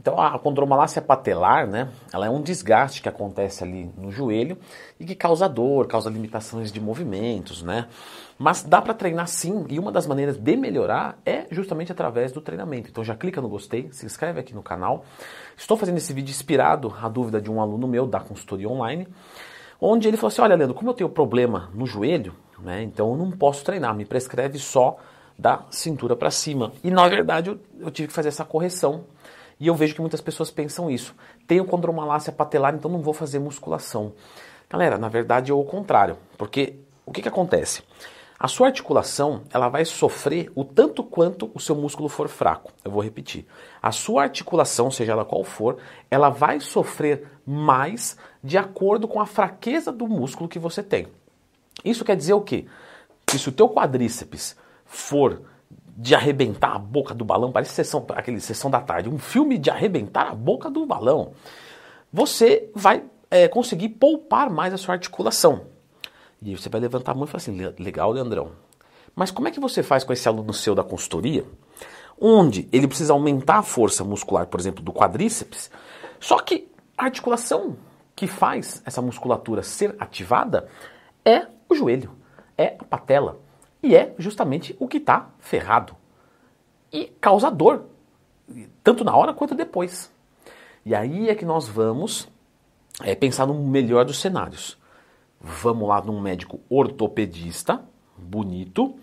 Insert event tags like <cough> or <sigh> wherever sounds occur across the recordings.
Então a condromalácia patelar, né, ela é um desgaste que acontece ali no joelho e que causa dor, causa limitações de movimentos, né? Mas dá para treinar sim, e uma das maneiras de melhorar é justamente através do treinamento. Então já clica no gostei, se inscreve aqui no canal. Estou fazendo esse vídeo inspirado à dúvida de um aluno meu da consultoria online, onde ele falou assim: "Olha, Leandro, como eu tenho problema no joelho, né, então eu não posso treinar, me prescreve só da cintura para cima". E na verdade eu, eu tive que fazer essa correção e eu vejo que muitas pessoas pensam isso. Tenho condromalácia patelar, então não vou fazer musculação. Galera, na verdade é o contrário. Porque o que, que acontece? A sua articulação ela vai sofrer o tanto quanto o seu músculo for fraco. Eu vou repetir. A sua articulação, seja ela qual for, ela vai sofrer mais de acordo com a fraqueza do músculo que você tem. Isso quer dizer o quê? Que se o teu quadríceps for de arrebentar a boca do balão, parece sessão, aquele sessão da tarde, um filme de arrebentar a boca do balão, você vai é, conseguir poupar mais a sua articulação. E você vai levantar a mão e falar assim, legal, Leandrão. Mas como é que você faz com esse aluno seu da consultoria, onde ele precisa aumentar a força muscular, por exemplo, do quadríceps, só que a articulação que faz essa musculatura ser ativada é o joelho, é a patela. E é justamente o que está ferrado. E causa dor, tanto na hora quanto depois. E aí é que nós vamos é, pensar no melhor dos cenários. Vamos lá num médico ortopedista, bonito,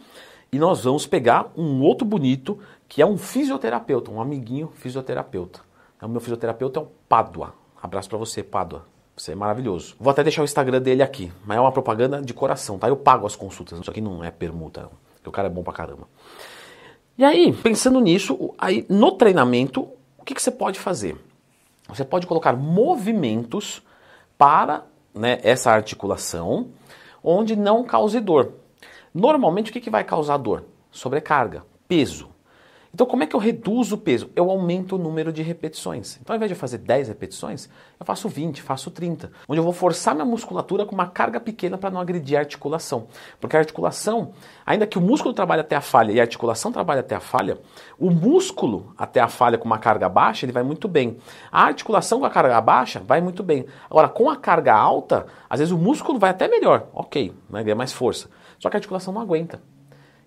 e nós vamos pegar um outro bonito, que é um fisioterapeuta, um amiguinho fisioterapeuta. O meu fisioterapeuta é o Pádua. Abraço para você, Pádua. Você é maravilhoso. Vou até deixar o Instagram dele aqui, mas é uma propaganda de coração, tá? Eu pago as consultas, isso aqui não é permuta, não. O cara é bom pra caramba. E aí, pensando nisso, aí no treinamento, o que, que você pode fazer? Você pode colocar movimentos para né, essa articulação onde não cause dor. Normalmente, o que, que vai causar dor? Sobrecarga, peso. Então, como é que eu reduzo o peso? Eu aumento o número de repetições. Então, ao invés de fazer 10 repetições, eu faço 20, faço 30, onde eu vou forçar minha musculatura com uma carga pequena para não agredir a articulação. Porque a articulação, ainda que o músculo trabalhe até a falha e a articulação trabalhe até a falha, o músculo até a falha com uma carga baixa, ele vai muito bem. A articulação com a carga baixa vai muito bem. Agora, com a carga alta, às vezes o músculo vai até melhor, ok, vai ganhar mais força. Só que a articulação não aguenta.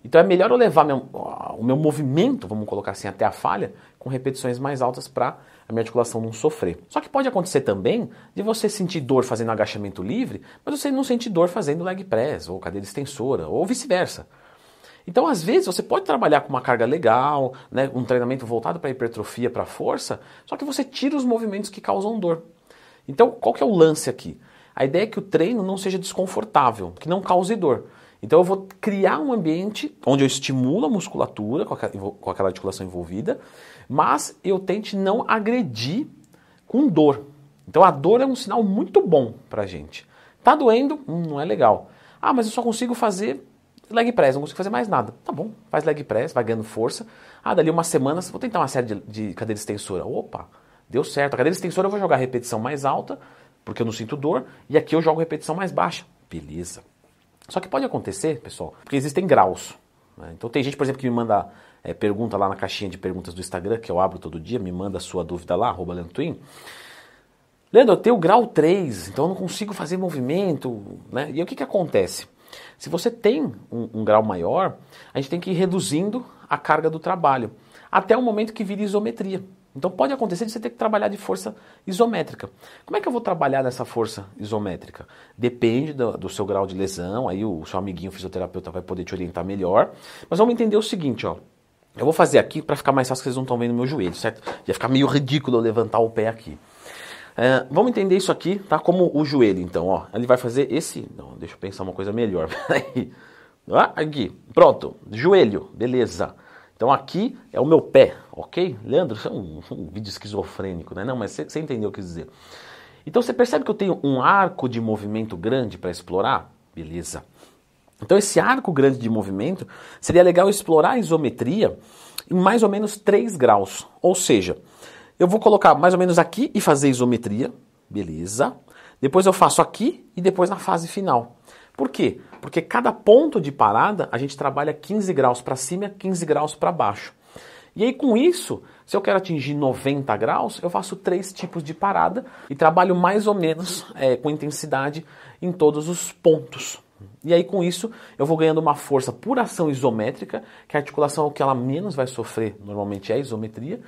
Então é melhor eu levar meu, o meu movimento, vamos colocar assim, até a falha, com repetições mais altas para a minha articulação não sofrer. Só que pode acontecer também de você sentir dor fazendo agachamento livre, mas você não sentir dor fazendo leg press, ou cadeira extensora, ou vice-versa. Então, às vezes, você pode trabalhar com uma carga legal, né, um treinamento voltado para hipertrofia, para força, só que você tira os movimentos que causam dor. Então, qual que é o lance aqui? A ideia é que o treino não seja desconfortável, que não cause dor. Então eu vou criar um ambiente onde eu estimulo a musculatura com aquela, articulação envolvida, mas eu tente não agredir com dor. Então a dor é um sinal muito bom pra gente. Tá doendo? Hum, não é legal. Ah, mas eu só consigo fazer leg press, não consigo fazer mais nada. Tá bom, faz leg press, vai ganhando força. Ah, dali umas semanas, vou tentar uma série de, de cadeira extensora. Opa, deu certo. A cadeira extensora eu vou jogar repetição mais alta, porque eu não sinto dor, e aqui eu jogo repetição mais baixa. Beleza. Só que pode acontecer, pessoal, porque existem graus. Né? Então tem gente, por exemplo, que me manda é, pergunta lá na caixinha de perguntas do Instagram, que eu abro todo dia, me manda a sua dúvida lá, arroba Leandro Leandro, eu tenho grau 3, então eu não consigo fazer movimento. Né? E o que, que acontece? Se você tem um, um grau maior, a gente tem que ir reduzindo a carga do trabalho, até o momento que vira isometria. Então pode acontecer de você ter que trabalhar de força isométrica. Como é que eu vou trabalhar nessa força isométrica? Depende do, do seu grau de lesão, aí o seu amiguinho fisioterapeuta vai poder te orientar melhor. Mas vamos entender o seguinte, ó. Eu vou fazer aqui para ficar mais fácil, vocês não estão vendo meu joelho, certo? Ia ficar meio ridículo eu levantar o pé aqui. É, vamos entender isso aqui, tá? Como o joelho, então, ó. Ele vai fazer esse... Não, deixa eu pensar uma coisa melhor. <laughs> Peraí. Ah, aqui, pronto. Joelho, beleza. Então aqui é o meu pé, ok? Leandro, isso é um, um vídeo esquizofrênico, né? Não, mas você, entendeu o que eu dizer. Então você percebe que eu tenho um arco de movimento grande para explorar? Beleza. Então esse arco grande de movimento seria legal explorar a isometria em mais ou menos 3 graus. Ou seja, eu vou colocar mais ou menos aqui e fazer isometria, beleza. Depois eu faço aqui e depois na fase final. Por quê? Porque cada ponto de parada a gente trabalha 15 graus para cima e 15 graus para baixo. E aí com isso, se eu quero atingir 90 graus, eu faço três tipos de parada e trabalho mais ou menos é, com intensidade em todos os pontos. E aí com isso eu vou ganhando uma força por ação isométrica, que a articulação é o que ela menos vai sofrer, normalmente é a isometria.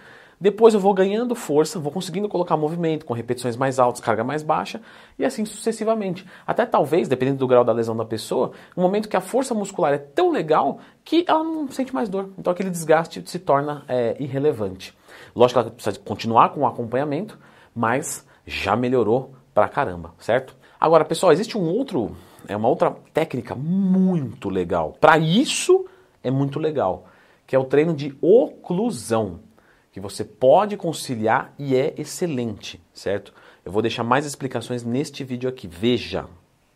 Depois eu vou ganhando força, vou conseguindo colocar movimento com repetições mais altas, carga mais baixa e assim sucessivamente. Até talvez, dependendo do grau da lesão da pessoa, um momento que a força muscular é tão legal que ela não sente mais dor. Então aquele desgaste se torna é, irrelevante. Lógico que ela precisa continuar com o acompanhamento, mas já melhorou pra caramba, certo? Agora, pessoal, existe um outro, é uma outra técnica muito legal. Para isso é muito legal, que é o treino de oclusão que você pode conciliar e é excelente, certo? Eu vou deixar mais explicações neste vídeo aqui. Veja!